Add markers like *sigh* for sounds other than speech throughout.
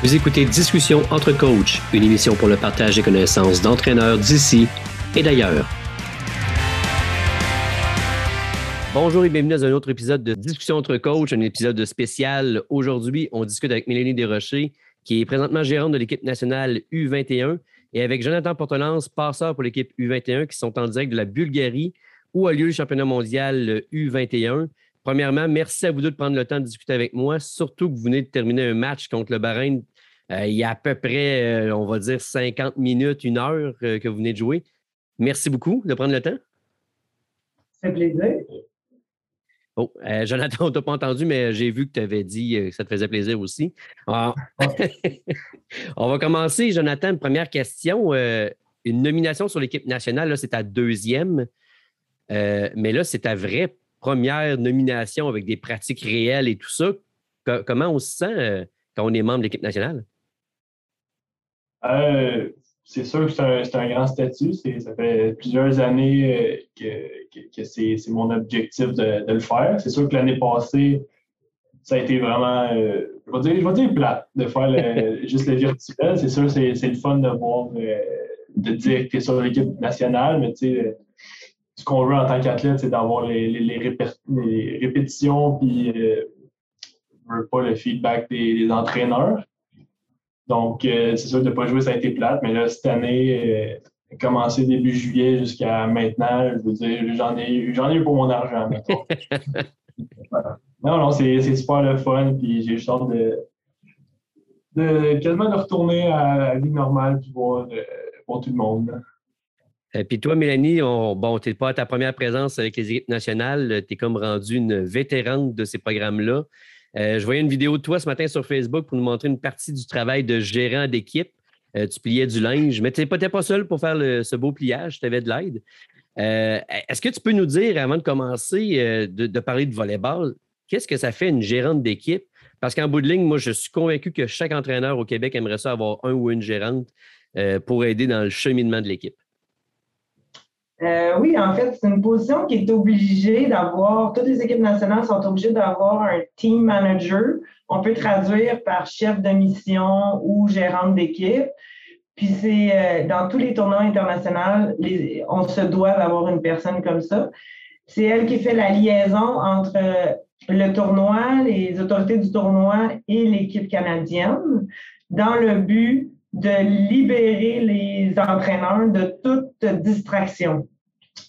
Vous écoutez Discussion entre coachs, une émission pour le partage des connaissances d'entraîneurs d'ici et d'ailleurs. Bonjour et bienvenue dans un autre épisode de Discussion entre coachs, un épisode spécial. Aujourd'hui, on discute avec Mélanie Desrochers, qui est présentement gérante de l'équipe nationale U21, et avec Jonathan Portelance, passeur pour l'équipe U21, qui sont en direct de la Bulgarie, où a lieu le championnat mondial U21. Premièrement, merci à vous deux de prendre le temps de discuter avec moi, surtout que vous venez de terminer un match contre le Bahreïn euh, il y a à peu près, euh, on va dire, 50 minutes, une heure euh, que vous venez de jouer. Merci beaucoup de prendre le temps. C'est plaisir. Oh, Jonathan, *laughs* on ne t'a pas entendu, mais j'ai vu que tu avais dit que ça te faisait plaisir aussi. Ah. *laughs* on va commencer, Jonathan, une première question. une nomination sur l'équipe nationale, c'est ta deuxième. mais là, c'est ta vraie première nomination avec des pratiques réelles et tout ça. comment on se sent euh, quand on est membre de l'équipe nationale? Euh, c'est sûr que c'est un, grand statut. Ça fait plusieurs années euh, que, c'est mon objectif de, le faire. C'est sûr que l'année passée, ça a été vraiment, je, vais dire, je dire plate de faire *laughs* juste le virtuel. C'est sûr que c'est le fun de voir, de dire que tu es sur l'équipe nationale, mais tu sais, ce qu'on veut en tant qu'athlète, c'est d'avoir les, répétitions, puis euh, pas le feedback des, entraîneurs. Donc, euh, c'est sûr de ne pas jouer, ça a été plate, mais là, cette année, euh, commencé début juillet jusqu'à maintenant, je veux dire, j'en ai, eu pour mon argent, *laughs* Non, non, c'est super le fun, puis j'ai hâte de, de, quasiment de retourner à la vie normale, puis voir, pour tout le monde. Euh, puis toi, Mélanie, bon, tu n'es pas à ta première présence avec les équipes nationales. Tu es comme rendue une vétérante de ces programmes-là. Euh, je voyais une vidéo de toi ce matin sur Facebook pour nous montrer une partie du travail de gérant d'équipe. Euh, tu pliais du linge, mais tu n'étais pas seul pour faire ce beau pliage, tu avais de l'aide. Est-ce que tu peux nous dire, avant de commencer, de, parler de volleyball, qu'est-ce que ça fait une gérante d'équipe? Parce qu'en bout de ligne, moi, je suis convaincu que chaque entraîneur au Québec aimerait ça avoir un ou une gérante pour aider dans le cheminement de l'équipe. Euh, oui, en fait, c'est une position qui est obligée d'avoir, toutes les équipes nationales sont obligées d'avoir un team manager. On peut traduire par chef de mission ou gérante d'équipe. Puis c'est euh, dans tous les tournois internationaux, on se doit d'avoir une personne comme ça. C'est elle qui fait la liaison entre le tournoi, les autorités du tournoi et l'équipe canadienne dans le but de libérer les entraîneurs de toute distraction.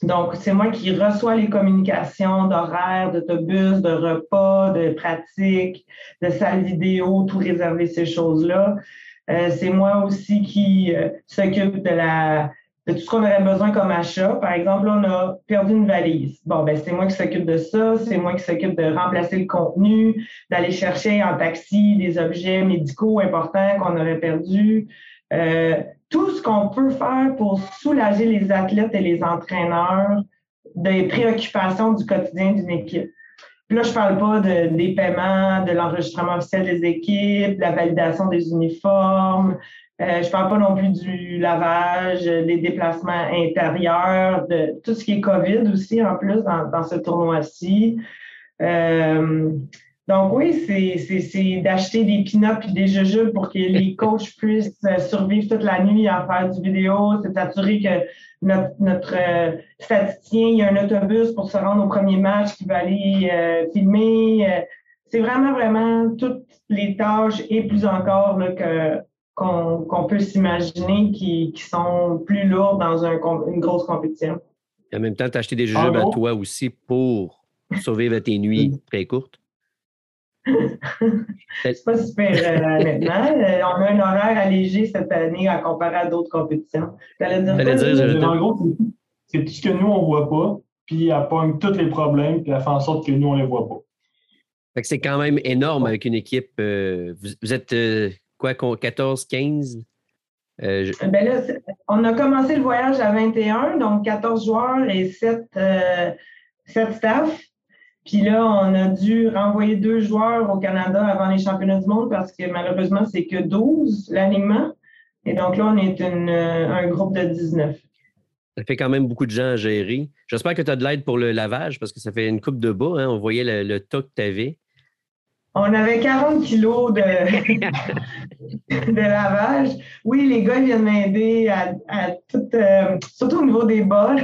Donc, c'est moi qui reçois les communications d'horaires, d'autobus, de repas, de pratiques, de salles vidéo, tout réserver ces choses-là. Euh, c'est moi aussi qui euh, s'occupe de la de tout ce qu'on aurait besoin comme achat. Par exemple, on a perdu une valise. Bon, ben c'est moi qui s'occupe de ça, c'est moi qui s'occupe de remplacer le contenu, d'aller chercher en taxi des objets médicaux importants qu'on aurait perdus. Euh, tout ce qu'on peut faire pour soulager les athlètes et les entraîneurs des préoccupations du quotidien d'une équipe. Puis là, je ne parle pas de, des paiements, de l'enregistrement officiel des équipes, de la validation des uniformes. Euh, je ne parle pas non plus du lavage, des déplacements intérieurs, de tout ce qui est COVID aussi en plus dans, dans ce tournoi-ci. Euh, donc oui, c'est d'acheter des pin et des jujubes pour que les *laughs* coachs puissent euh, survivre toute la nuit à faire du vidéo. C'est s'assurer que notre, notre euh, statisticien, il y a un autobus pour se rendre au premier match qui va aller euh, filmer. c'est vraiment, vraiment toutes les tâches et plus encore que qu'on peut s'imaginer qui, qui, sont plus lourdes dans un, une grosse compétition. Et en même temps, tu as acheté des jujubes à toi aussi pour survivre à tes nuits *laughs* très courtes? c'est pas super euh. Euh, on a un horaire allégé cette année à comparer à d'autres compétitions. en gros, c'est tout ce que nous, on ne voit pas, puis elle pogne tous les problèmes, puis elle fait en sorte que nous, on ne les voit pas. c'est quand même énorme avec une équipe. Euh, vous, êtes quoi, 14, 15? Ben là, on a commencé le voyage à 21, donc 14 joueurs et 7, 7 staff. Puis là, on a dû renvoyer deux joueurs au Canada avant les championnats du monde parce que malheureusement, c'est que 12 l'alignement. Et donc là, on est euh, un groupe de 19. Ça fait quand même beaucoup de gens à gérer. J'espère que tu as de l'aide pour le lavage parce que ça fait une coupe de bas. Hein. On voyait le, tas que tu avais. On avait 40 kilos de, *laughs* de lavage. Oui, les gars viennent m'aider à, tout, euh, surtout au niveau des bas.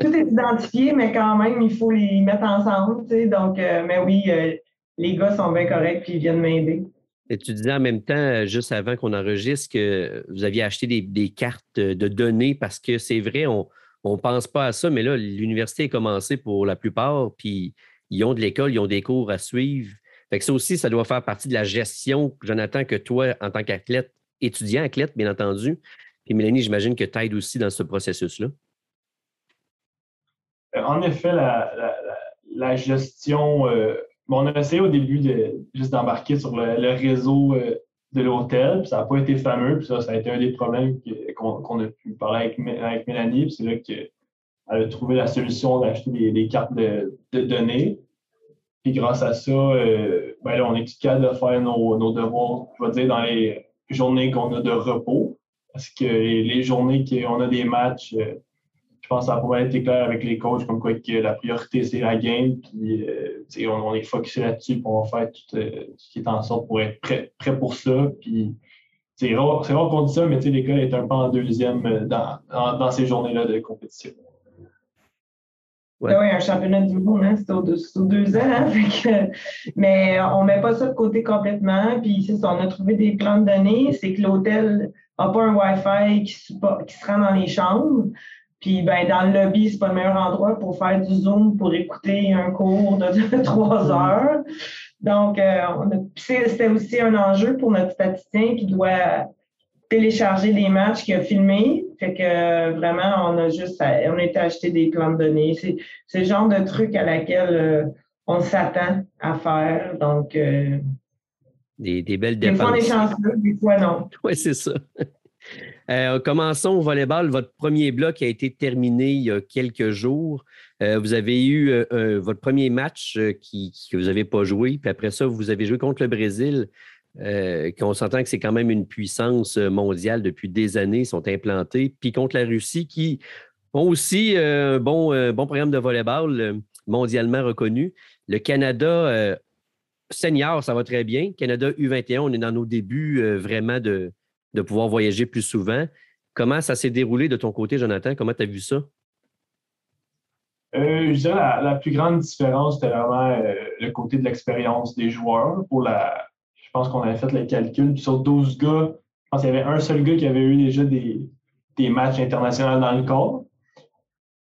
tout est identifié, mais quand même, il faut les mettre ensemble. donc, euh, mais oui, euh, les gars sont bien corrects puis ils viennent m'aider. Et tu disais en même temps, juste avant qu'on enregistre, que vous aviez acheté des, cartes de données parce que c'est vrai, on ne pense pas à ça, mais là, l'université a commencé pour la plupart, puis ils ont de l'école, ils ont des cours à suivre. Fait que ça aussi, ça doit faire partie de la gestion, Jonathan, que toi, en tant qu'athlète, étudiant athlète, bien entendu. Puis Mélanie, j'imagine que tu aides aussi dans ce processus-là. Euh, en effet, la, gestion, euh, on a essayé au début de juste d'embarquer sur le, réseau euh, de l'hôtel, puis ça n'a pas été fameux, puis ça, ça a été un des problèmes qu'on a pu parler avec, Mélanie, c'est là qu'elle a trouvé la solution d'acheter des, cartes de données. Puis grâce à ça, euh, ben on est capable de faire nos, devoirs, je vais dire, dans les journées qu'on a de repos. Parce que les journées qu'on a des matchs, euh, je pense que ça pas été clair avec les coachs, comme quoi que la priorité, c'est la game. Puis euh, on, est focusé là-dessus, puis on va faire tout ce qui est en sorte pour être prêt, pour ça. Puis c'est rare, qu'on dit ça, mais l'école est un peu en deuxième dans ces journées-là de compétition. Oui, un championnat du monde, hein, c'est au, deux ans. Hein, *laughs* mais on ne met pas ça de côté complètement. Puis ici, on a trouvé des plans de données. C'est que l'hôtel n'a pas un Wi-Fi qui, qui, se rend dans les chambres. Puis ben, dans le lobby, c'est pas le meilleur endroit pour faire du Zoom, pour écouter un cours de, *laughs* trois mm-hmm. heures. Donc, euh, c'était aussi un enjeu pour notre statisticien qui doit télécharger des matchs qu'il a filmés. Fait que vraiment, on a juste on a été acheter des plans de données. C'est le genre de truc à laquelle euh, on s'attend à faire. Donc euh, des, des, belles dépenses. Des fois, on est chanceux, des fois, non. *laughs* Oui, c'est ça. *laughs* Euh, commençons au volleyball. Votre premier bloc a été terminé il y a quelques jours. vous avez eu votre premier match qui, que vous n'avez pas joué, puis après ça, vous avez joué contre le Brésil. Euh, qu'on s'entend que c'est quand même une puissance euh, mondiale depuis des années, sont implantés, puis contre la Russie, qui ont aussi euh, un bon, programme de volleyball mondialement reconnu. Le Canada senior, ça va très bien. Canada U21, on est dans nos débuts vraiment de, pouvoir voyager plus souvent. Comment ça s'est déroulé de ton côté, Jonathan? Comment tu as vu ça? je dirais la, la plus grande différence, c'était vraiment le côté de l'expérience des joueurs pour la, qu'on avait fait le calcul. Sur 12 gars, je pense qu'il y avait un seul gars qui avait eu déjà des, matchs internationaux dans le corps.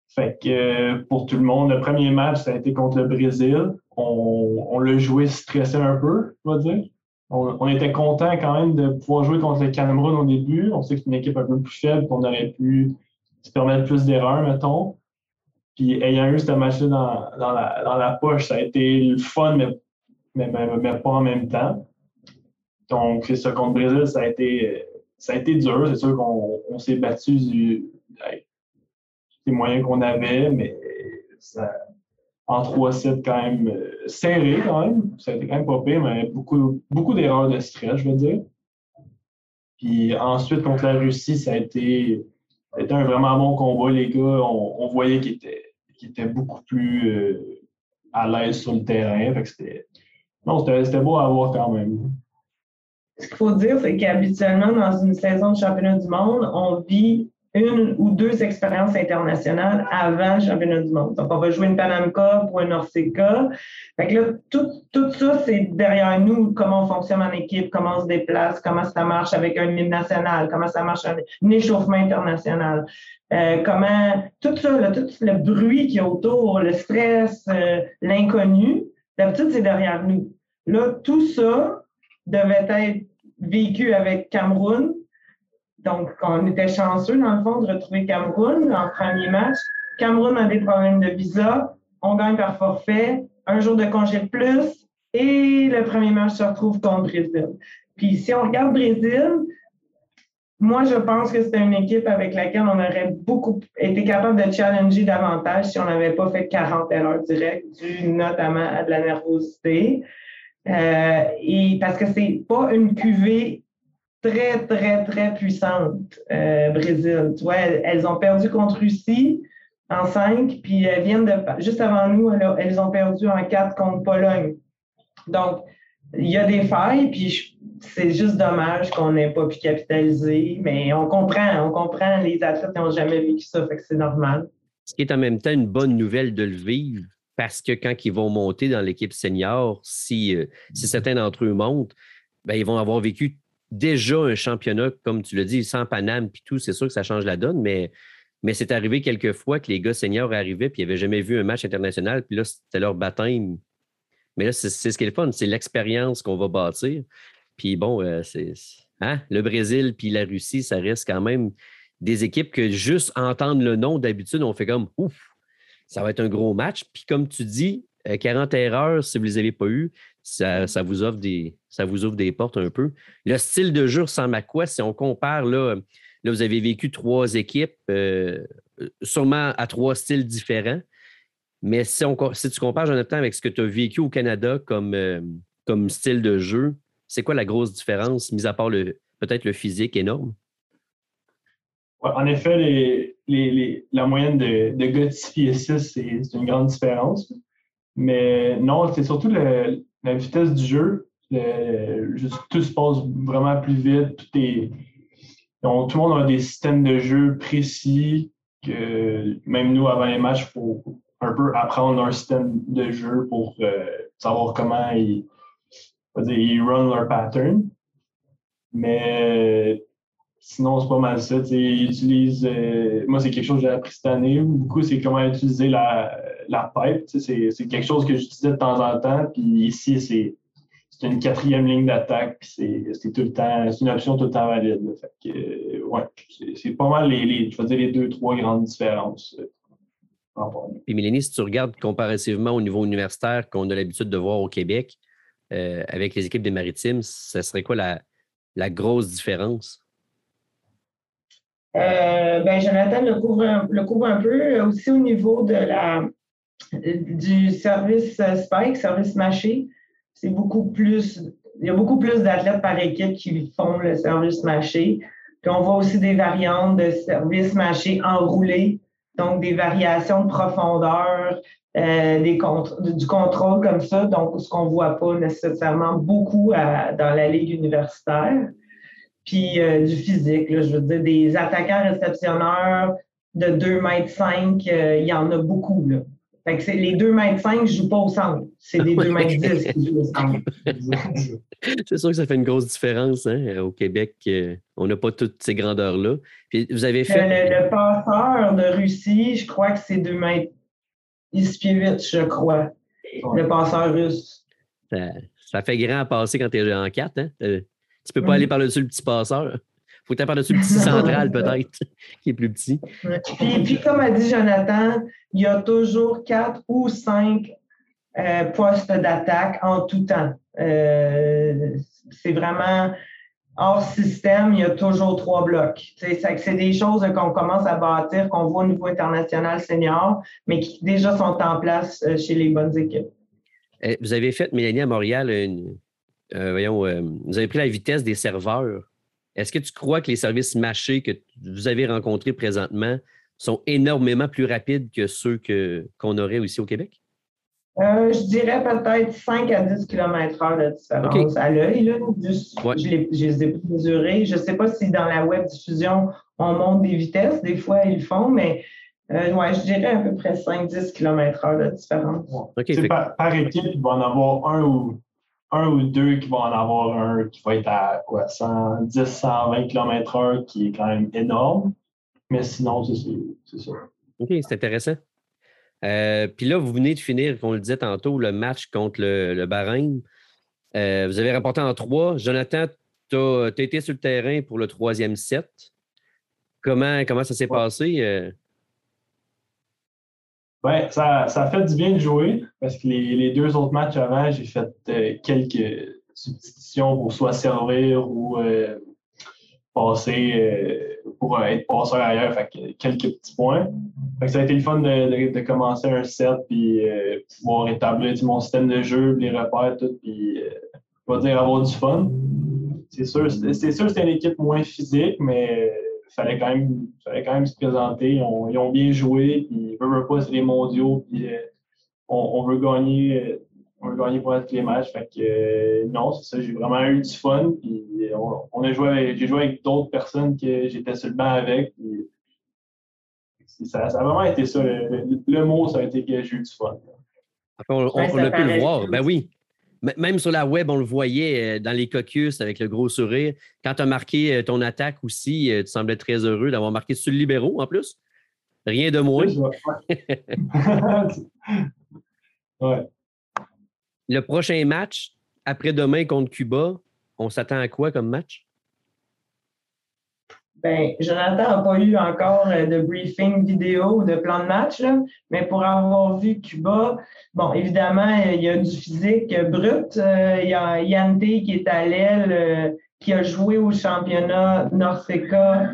Fait que euh, pour tout le monde, le premier match, ça a été contre le Brésil. On, l'a joué stressé un peu, on va dire. On, était content quand même de pouvoir jouer contre le Cameroun au début. On sait que c'est une équipe un peu plus faible, qu'on aurait pu se permettre plus d'erreurs, mettons. Puis ayant eu ce match-là dans, la, poche, ça a été fun, mais pas en même temps. Donc, ça, contre Brésil, ça a été, ça a été dur. C'est sûr qu'on s'est battu du, des moyens qu'on avait, mais ça, en 3-7 quand même euh, serré quand même. Ça a été quand même pas pire, mais beaucoup, beaucoup d'erreurs de stress, je veux dire. Puis ensuite, contre la Russie, ça a été, un vraiment bon combat. Les gars, on, voyait qu'ils étaient, étaient, beaucoup plus euh, à l'aise sur le terrain. Fait que c'était, non, c'était beau à voir quand même ce qu'il faut dire, c'est qu'habituellement, dans une saison de championnat du monde, on vit une ou deux expériences internationales avant le championnat du monde. Donc, on va jouer une Panam Cup ou un Orseca. Fait que là, tout, tout ça, c'est derrière nous, comment on fonctionne en équipe, comment on se déplace, comment ça marche avec un hymne national, comment ça marche un, échauffement international. Euh, comment tout ça, là, tout le bruit qui est autour, le stress, euh, l'inconnu, d'habitude, c'est derrière nous. Là, tout ça devait être vécu avec Cameroun. Donc, on était chanceux, dans le fond, de retrouver Cameroun en premier match. Cameroun a des problèmes de visa. On gagne par forfait, un jour de congé de plus, et le premier match se retrouve contre Brésil. Puis, si on regarde Brésil, moi, je pense que c'était une équipe avec laquelle on aurait beaucoup été capable de challenger davantage si on n'avait pas fait 40 erreurs directes, dues notamment à de la nervosité. Euh, et parce que c'est pas une cuvée très, très, très puissante, euh, Brésil. Tu vois, elles, ont perdu contre Russie en 5, puis elles viennent de. Juste avant nous, elles, ont perdu en 4 contre Pologne. Donc, il y a des failles, puis c'est juste dommage qu'on n'ait pas pu capitaliser, mais on comprend, on comprend, les athlètes n'ont jamais vécu ça, fait que c'est normal. Ce qui est en même temps une bonne nouvelle de le vivre, parce que quand ils vont monter dans l'équipe senior, si, euh, si certains d'entre eux montent, ben, ils vont avoir vécu déjà un championnat, comme tu l'as dit, sans Paname puis tout, c'est sûr que ça change la donne, mais, mais c'est arrivé quelques fois que les gars seniors arrivaient puis ils n'avaient jamais vu un match international, puis là, c'était leur baptême mais là, c'est ce qui est le fun, c'est l'expérience qu'on va bâtir. Puis bon, euh, c'est hein, le Brésil puis la Russie, ça reste quand même des équipes que juste entendre le nom d'habitude, on fait comme ouf, ça va être un gros match. Puis comme tu dis, 40 euh, erreurs, si vous ne les avez pas eues, ça, vous des, ça vous ouvre des portes un peu. Le style de jeu ressemble à quoi? Si on compare, là, là vous avez vécu trois équipes, euh, sûrement à trois styles différents. Mais si, tu compares, Jonathan, avec ce que tu as vécu au Canada comme, euh, comme style de jeu, c'est quoi la grosse différence, mis à part peut-être le physique énorme? en effet, la moyenne de, de gars de 6 c'est une grande différence. Mais non, c'est surtout la vitesse du jeu. tout se passe vraiment plus vite. Tout, est, tout le monde a des systèmes de jeu précis que même nous, avant les matchs, il faut, un peu apprendre un système de jeu pour euh, savoir comment ils, ils run leur pattern. Mais sinon, c'est pas mal ça. Euh, moi, c'est quelque chose que j'ai appris cette année. Beaucoup, c'est comment utiliser la, la pipe. C'est quelque chose que j'utilisais de temps en temps. Puis ici, c'est une quatrième ligne d'attaque. c'est tout le temps. C'est une option tout le temps valide. Que, ouais, c'est pas mal les, les, je les deux, trois grandes différences. Puis Mélanie, si tu regardes comparativement au niveau universitaire qu'on a l'habitude de voir au Québec, euh, avec les équipes des maritimes, ça serait quoi la, grosse différence? Euh, ben, Jonathan le couvre, un, peu. Aussi au niveau de la, du service Spike, service mâché, c'est beaucoup plus. Il y a beaucoup plus d'athlètes par équipe qui font le service mâché. Puis on voit aussi des variantes de service mâché enroulé donc des variations de profondeur, euh, du contrôle comme ça, donc ce qu'on ne voit pas nécessairement beaucoup dans la ligue universitaire. Puis euh, du physique, je veux dire, des attaquants réceptionneurs de 2 mètres 5, euh, il y en a beaucoup. Là. Fait que les 2 mètres 5 ne jouent pas au centre. C'est des 2 mètres 10 qui jouent au centre. *laughs* C'est sûr que ça fait une grosse différence. Hein? Au Québec, euh, on n'a pas toutes ces grandeurs-là. Puis vous avez fait. Le, passeur de Russie, je crois que c'est 2 mètres 10 pieds 8, je crois. Le passeur russe. Ça, fait grand à passer quand tu es en 4. Hein? Tu peux pas aller par-dessus le petit passeur faut que tu par-dessus le petit *laughs* central, peut-être, *laughs* qui est plus petit. Puis, puis, comme a dit Jonathan, il y a toujours quatre ou cinq euh, postes d'attaque en tout temps. Euh, c'est vraiment hors système, il y a toujours trois blocs. C'est des choses qu'on commence à bâtir, qu'on voit au niveau international senior, mais qui déjà sont en place euh, chez les bonnes équipes. Vous avez fait, Mélanie, à Montréal, voyons, vous avez pris la vitesse des serveurs est-ce que tu crois que les services mâchés que vous avez rencontrés présentement sont énormément plus rapides que ceux qu'on aurait aussi au Québec? Euh, je dirais peut-être 5 à 10 km/h de différence à l'œil. Je, les, ai pas mesurés. Je ne sais pas si dans la web diffusion, on monte des vitesses. Des fois, ils le font, mais euh, je dirais à peu près 5-10 km/h de différence. par, équipe, il va en avoir un ou un ou deux qui vont en avoir un qui va être à quoi, 110, 120 km/h, qui est quand même énorme. Mais sinon, c'est ça. OK, c'est intéressant. Euh, puis là, vous venez de finir, comme on le disait tantôt, le match contre le, le Bahreïn. Euh, vous avez remporté en trois. Jonathan, tu as, été sur le terrain pour le troisième set. Comment, comment ça s'est passé? Euh? Ben, ça, ça a fait du bien de jouer parce que les, les deux autres matchs avant, j'ai fait euh, quelques substitutions pour soit servir ou euh, passer euh, pour être passeur ailleurs, fait quelques petits points. Fait ça a été le fun de, de, commencer un set puis pouvoir établir mon système de jeu, les repères, tout, puis va dire avoir du fun. C'est sûr, c'est sûr une équipe moins physique, mais fallait quand même, fallait quand même se présenter. ils ont bien joué, puis veut, veut pas, c'est les mondiaux, puis euh, on, veut gagner euh, on a gagné pour tous les matchs. Fait que non, c'est ça, j'ai vraiment eu du fun. Puis on, a joué j'ai joué avec d'autres personnes que j'étais sur le banc avec. ça, ça, a vraiment été ça. Le, mot, ça a été que j'ai eu du fun. on, a pu le voir. Ben oui. Même sur la web, on le voyait euh, dans les caucus avec le gros sourire. Quand tu as marqué euh, ton attaque aussi, euh, tu semblais très heureux d'avoir marqué sur le libéraux en plus. Rien de moins. *laughs* Le prochain match, après-demain contre Cuba, on s'attend à quoi comme match? Ben, Jonathan n'a pas eu encore euh, de briefing vidéo ou de plan de match, mais pour avoir vu Cuba, bon, évidemment, il y a du physique brut. Euh, il y a Yante qui est à l'aile, euh, qui a joué au championnat Norseca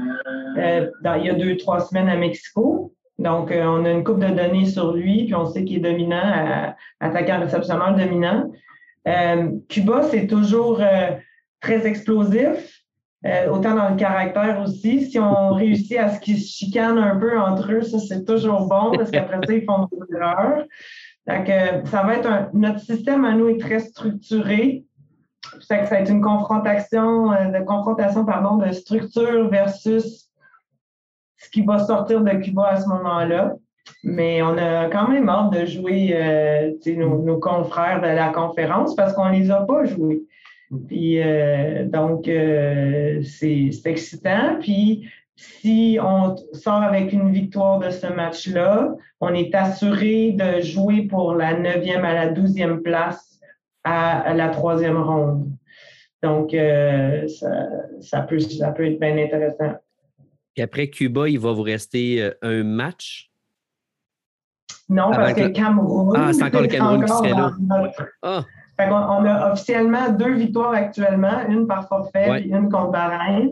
il y a deux, trois semaines à Mexico. Donc, on a une coupe de données sur lui, puis on sait qu'il est dominant, attaquant réceptionneur dominant. Cuba, c'est toujours très explosif. Euh, autant dans le caractère aussi. Si on *laughs* réussit à ce qu'ils se chicanent un peu entre eux, ça, c'est toujours bon parce qu'après ça, ils font des erreurs. Donc, ça va être un, notre système à nous est très structuré. Ça, ça va être une confrontation, euh, de confrontation pardon, de structure versus ce qui va sortir de Cuba à ce moment-là. Mais on a quand même hâte de jouer euh, nos, nos, confrères de la conférence parce qu'on ne les a pas joués. Puis euh, donc, euh, c'est excitant. Puis si on sort avec une victoire de ce match-là, on est assuré de jouer pour la neuvième à la douzième place à, la troisième ronde. Donc, euh, ça, ça, peut, ça peut être bien intéressant. Et après Cuba, il va vous rester un match? Non, parce que Cameroun. Ah, c'est encore le *laughs* Cameroun qui serait là. Ah on, a officiellement deux victoires actuellement, une par forfait et une contre Bahreïn.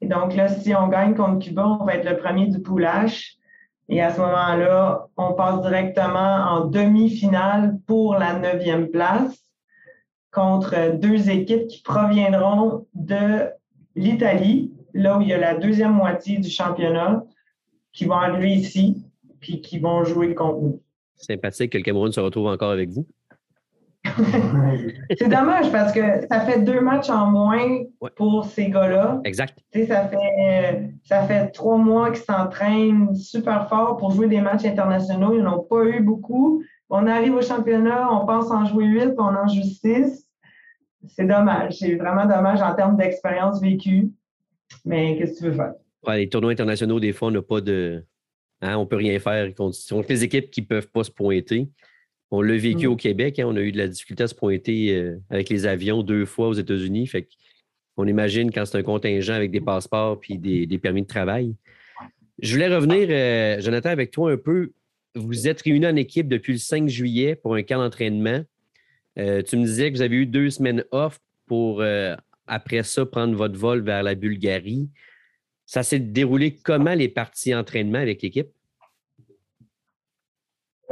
Et donc là, si on gagne contre Cuba, on va être le premier du poulage. Et à ce moment-là, on passe directement en demi-finale pour la neuvième place contre deux équipes qui proviendront de l'Italie, là où il y a la deuxième moitié du championnat, qui vont arriver ici, puis qui vont jouer contre nous. Sympathique que le Cameroun se retrouve encore avec vous. *laughs* c'est dommage parce que ça fait deux matchs en moins pour ces gars-là. Exact. ça fait, ça fait trois mois qu'ils s'entraînent super fort pour jouer des matchs internationaux. Ils n'ont pas eu beaucoup. On arrive au championnat, on pense en jouer huit, on en joue six. C'est dommage. C'est vraiment dommage en termes d'expérience vécue. Mais qu'est-ce que tu veux faire? les tournois internationaux, des fois, on n'a pas de. Hein, on ne peut rien faire contre les équipes qui ne peuvent pas se pointer. On l'a vécu mm. au Québec. Hein. on a eu de la difficulté à se pointer euh, avec les avions deux fois aux États-Unis. Fait on imagine quand c'est un contingent avec des passeports et des, permis de travail. Je voulais revenir, euh, Jonathan, avec toi un peu. Vous êtes réunis en équipe depuis le 5 juillet pour un camp d'entraînement. Euh, tu me disais que vous avez eu deux semaines off pour, après ça, prendre votre vol vers la Bulgarie. Ça s'est déroulé comment les parties d'entraînement avec l'équipe?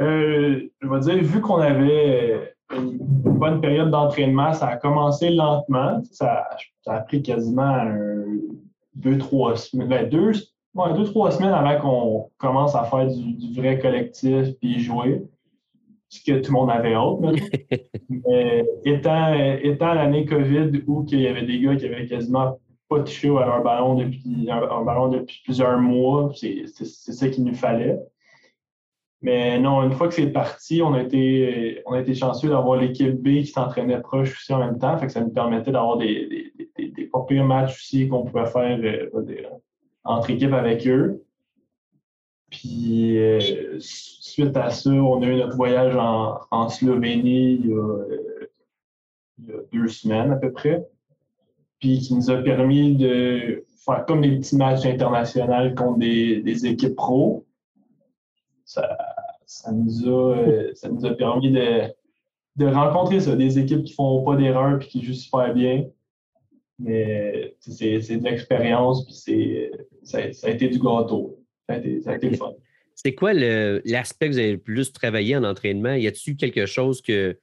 Euh, je vais dire, vu qu'on avait une bonne période d'entraînement, ça a commencé lentement. Ça, a pris quasiment deux, trois semaines. Ben, deux, deux, trois semaines avant qu'on commence à faire du, vrai collectif puis jouer. Ce que tout le monde avait hâte. *laughs* Mais étant, étant l'année COVID où il y avait des gars qui avaient quasiment pas touché à leur ballon depuis, un ballon depuis plusieurs mois, c'est ça qu'il nous fallait. Mais non, une fois que c'est parti, on a été, on a été chanceux d'avoir l'équipe B qui s'entraînait proche aussi en même temps. Fait que ça nous permettait d'avoir des, des, des, matchs aussi qu'on pouvait faire euh, entre équipes avec eux. Puis euh, suite à ça, on a eu notre voyage en, en Slovénie il y, a, il y, a, deux semaines à peu près. Puis qui nous a permis de faire comme des petits matchs internationaux contre des, des équipes pro. Ça, ça nous a, euh, ça nous a permis de, de rencontrer ça, des équipes qui font pas d'erreurs et qui jouent super bien. Mais c'est de l'expérience, puis ça, ça, a été du gâteau. Ça a été, ça a été le fun. C'est quoi l'aspect que vous avez le plus travaillé en entraînement? Y a-t-il quelque chose que.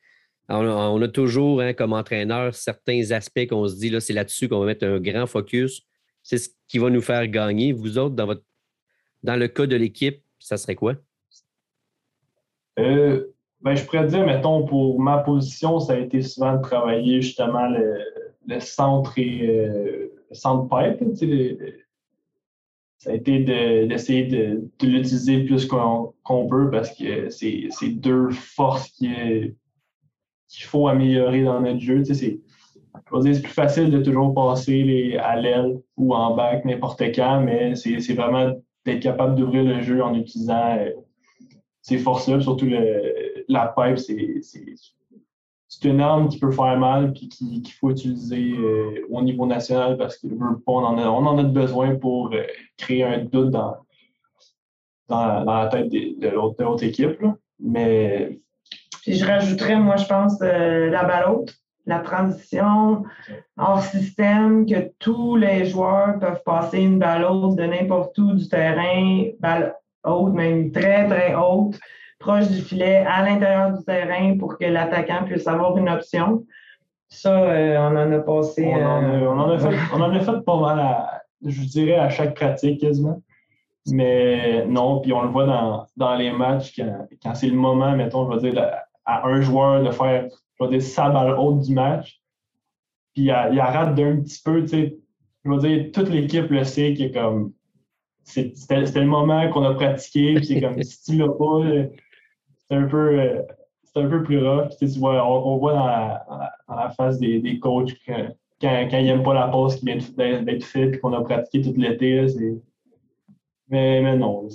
On a, toujours, hein, comme entraîneur, certains aspects qu'on se dit, là, c'est là-dessus qu'on va mettre un grand focus. C'est ce qui va nous faire gagner. Vous autres, dans, votre, dans le cas de l'équipe, ça serait quoi? Euh, Ben, je pourrais dire, mettons, pour ma position, ça a été souvent de travailler justement le, centre et euh, le centre pipe. ça a été d'essayer de, l'utiliser plus qu'on peut parce que c'est deux forces qu'il faut améliorer dans notre jeu. C'est plus facile de toujours passer les, à l'aile ou en back n'importe quand, mais c'est vraiment d'être capable d'ouvrir le jeu en utilisant euh, ces surtout le, la pipe, c'est une arme qui peut faire mal et qu'il faut utiliser euh, au niveau national parce qu'on en, a, on en a besoin pour euh, créer un doute dans, dans, la tête de, l'autre équipe. Mais. Puis je rajouterais, moi, je pense, euh, la balle haute, la transition hors système, que tous les joueurs peuvent passer une balle haute de n'importe où du terrain, balle haute, même très, très haute, proche du filet, à l'intérieur du terrain pour que l'attaquant puisse avoir une option. Ça, euh, on en a passé. On en a, fait, on en a fait pas mal, à, je dirais, à chaque pratique quasiment. Mais non, puis on le voit dans, dans les matchs quand, quand c'est le moment, mettons, je vais dire, à un joueur de faire, je vais dire, sa balle haute du match. Puis il, il rate d'un petit peu, tu sais. Je vais dire, toute l'équipe le sait qu'il est comme c'était le moment qu'on a pratiqué, puis c'est comme *laughs* si tu l'as pas, c'est un peu euh, un peu plus rough. Tu vois, on, voit dans la, face des, des coachs quand, quand, ils n'aiment pas la pause qui vient d'être faite et qu'on a pratiqué tout l'été. Mais, mais non.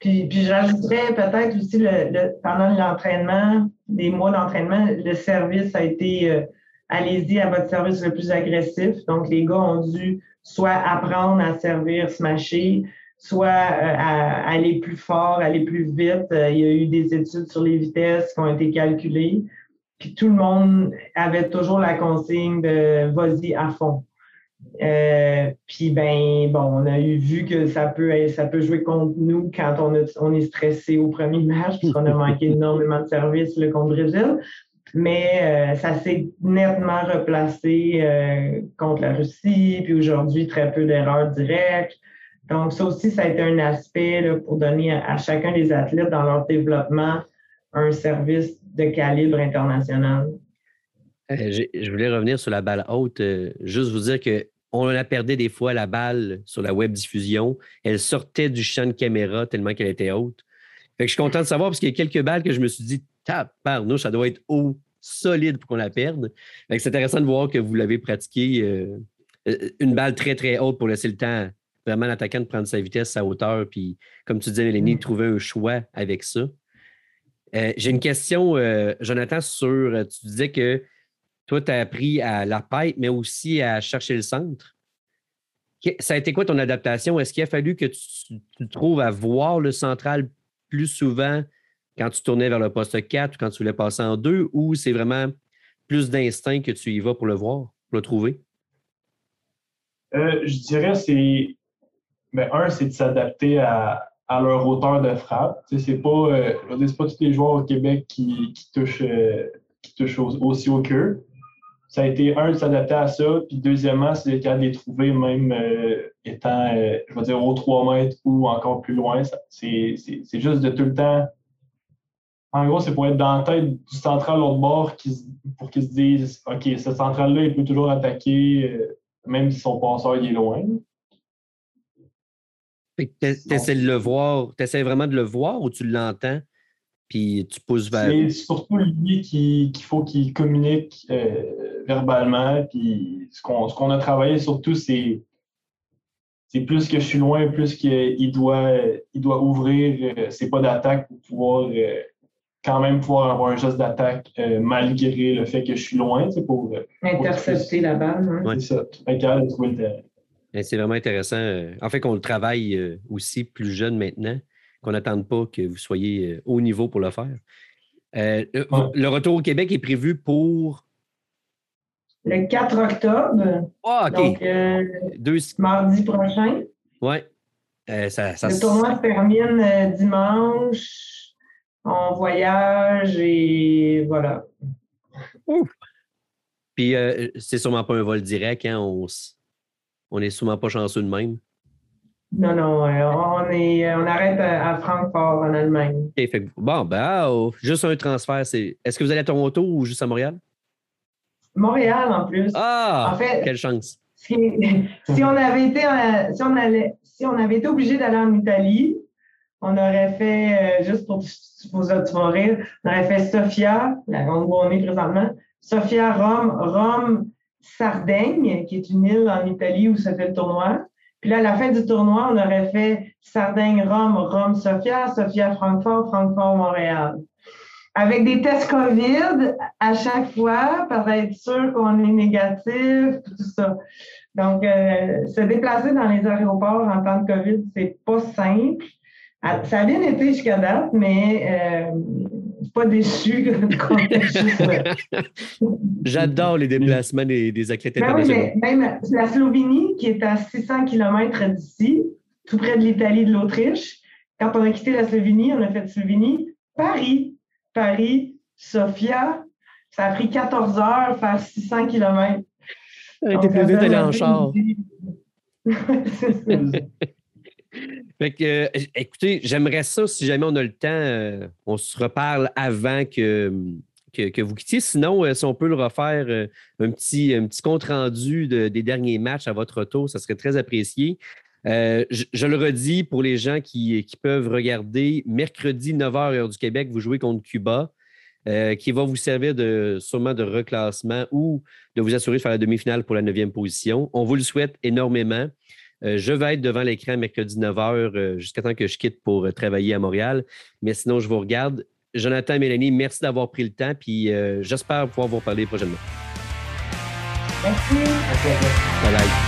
Puis, puis j'ajouterais peut-être aussi le, pendant l'entraînement, des mois d'entraînement, le service a été euh, allez-y à votre service le plus agressif. Donc, les gars ont dû soit apprendre à servir, smasher, soit euh, à, aller plus fort, aller plus vite. Euh, il y a eu des études sur les vitesses qui ont été calculées. Puis tout le monde avait toujours la consigne de vas-y à fond. Euh, puis ben bon, on a eu vu que ça peut ça peut jouer contre nous quand on, on est stressé au premier match puisqu'on a manqué *laughs* énormément de services le contre Brésil. Mais ça s'est nettement replacé contre la Russie, puis aujourd'hui très peu d'erreurs directes. Donc, ça aussi, ça a été un aspect pour donner à, chacun des athlètes dans leur développement un service de calibre international. Euh, je voulais revenir sur la balle haute. Euh, juste vous dire qu'on la perdait des fois, la balle, sur la web diffusion. Elle sortait du champ de caméra tellement qu'elle était haute. Fait que je suis content de savoir parce qu'il y a quelques balles que je me suis dit, nous, ça doit être haut, solide pour qu'on la perde. C'est intéressant de voir que vous l'avez pratiqué. Euh, une balle très, très haute pour laisser le temps vraiment l'attaquant de prendre sa vitesse, sa hauteur, puis comme tu disais, Mélanie, de mm. trouver un choix avec ça. Euh, j'ai une question, euh, Jonathan, sur. Euh, tu disais que toi, tu as appris à la paille, mais aussi à chercher le centre. Ça a été quoi ton adaptation? Est-ce qu'il a fallu que tu, tu, trouves à voir le central plus souvent quand tu tournais vers le poste 4 ou quand tu voulais passer en 2 ou c'est vraiment plus d'instinct que tu y vas pour le voir, pour le trouver? je dirais c'est ben, un, c'est de s'adapter à, leur hauteur de frappe. C'est pas, euh, pas tous les joueurs au Québec qui, touchent, euh, qui touchent aussi au cœur. Ça a été, un, de s'adapter à ça, puis deuxièmement, c'est de les trouver même euh, étant, je vais dire, aux 3 mètres ou encore plus loin. C'est juste de tout le temps. En gros, c'est pour être dans la tête du central l'autre bord pour qu'ils se disent OK, ce central-là, il peut toujours attaquer, même si son passeur est loin. Tu essaies de le voir, tu essaies vraiment de le voir ou tu l'entends, puis tu pousses vers. C'est surtout lui qu'il faut qu'il communique euh, verbalement. Puis ce qu'on a travaillé surtout, c'est c'est plus que je suis loin, plus qu'il doit, il doit ouvrir euh, c'est pas d'attaque pour pouvoir euh, quand même pouvoir avoir un geste d'attaque malgré le fait que je suis loin. Pour, Intercepter la balle. Hein? C'est ça. Être capable de trouver le terrain. C'est vraiment intéressant. Euh, en fait, qu'on le travaille euh, aussi plus jeune maintenant, qu'on n'attende pas que vous soyez euh, au niveau pour le faire. le, retour au Québec est prévu pour. Le 4 octobre. Ah, OK. Donc, mardi prochain. Oui. le tournoi se termine dimanche. On voyage et voilà. Ouf. Puis, c'est sûrement pas un vol direct. Hein? On, on n'est souvent pas chanceux de même. Non, non, on, est, on arrête à, Francfort, en Allemagne. bon, ben, oh, juste un transfert. Est-ce que vous allez à Toronto ou juste à Montréal? Montréal, en plus. Ah! En fait, quelle chance! Si, *laughs* on avait été, si on allait, si on avait été obligé d'aller en Italie, on aurait fait, euh, juste pour vous rire, on aurait fait Sofia, la où on est présentement, Sofia, Rome, Rome, Sardaigne, qui est une île en Italie où ça fait le tournoi. Puis là, à la fin du tournoi, on aurait fait Sardaigne, Rome, Rome, Sofia, Sofia, Francfort, Francfort, Montréal. Avec des tests COVID à chaque fois pour être sûr qu'on est négatif, tout ça. Donc, euh, se déplacer dans les aéroports en temps de COVID, c'est pas simple. Ah, ça a bien été jusqu'à date, mais euh, pas déçu *laughs* *laughs* J'adore les déplacements des, des athlètes ben internationaux. même la Slovénie, qui est à 600 km d'ici, tout près de l'Italie et de l'Autriche, quand on a quitté la Slovénie, on a fait Slovénie, Paris, Paris, Sofia, ça a pris 14 heures faire 600 km. Elle était plus vite aller en char. *laughs* Fait que, euh, écoutez, j'aimerais ça, si jamais on a le temps, euh, on se reparle avant que, que, vous quittiez. Sinon, euh, si on peut le refaire, un petit, un petit compte-rendu des derniers matchs à votre retour, ça serait très apprécié. Je, le redis pour les gens qui, peuvent regarder, mercredi 9h heure du Québec, vous jouez contre Cuba. qui va vous servir sûrement de reclassement ou de vous assurer de faire la demi-finale pour la neuvième position. On vous le souhaite énormément. Euh, je vais être devant l'écran mercredi 9h euh, jusqu'à temps que je quitte pour euh, travailler à Montréal. Mais sinon, je vous regarde. Jonathan Mélanie, merci d'avoir pris le temps. Puis j'espère pouvoir vous reparler prochainement. Merci. Bye bye.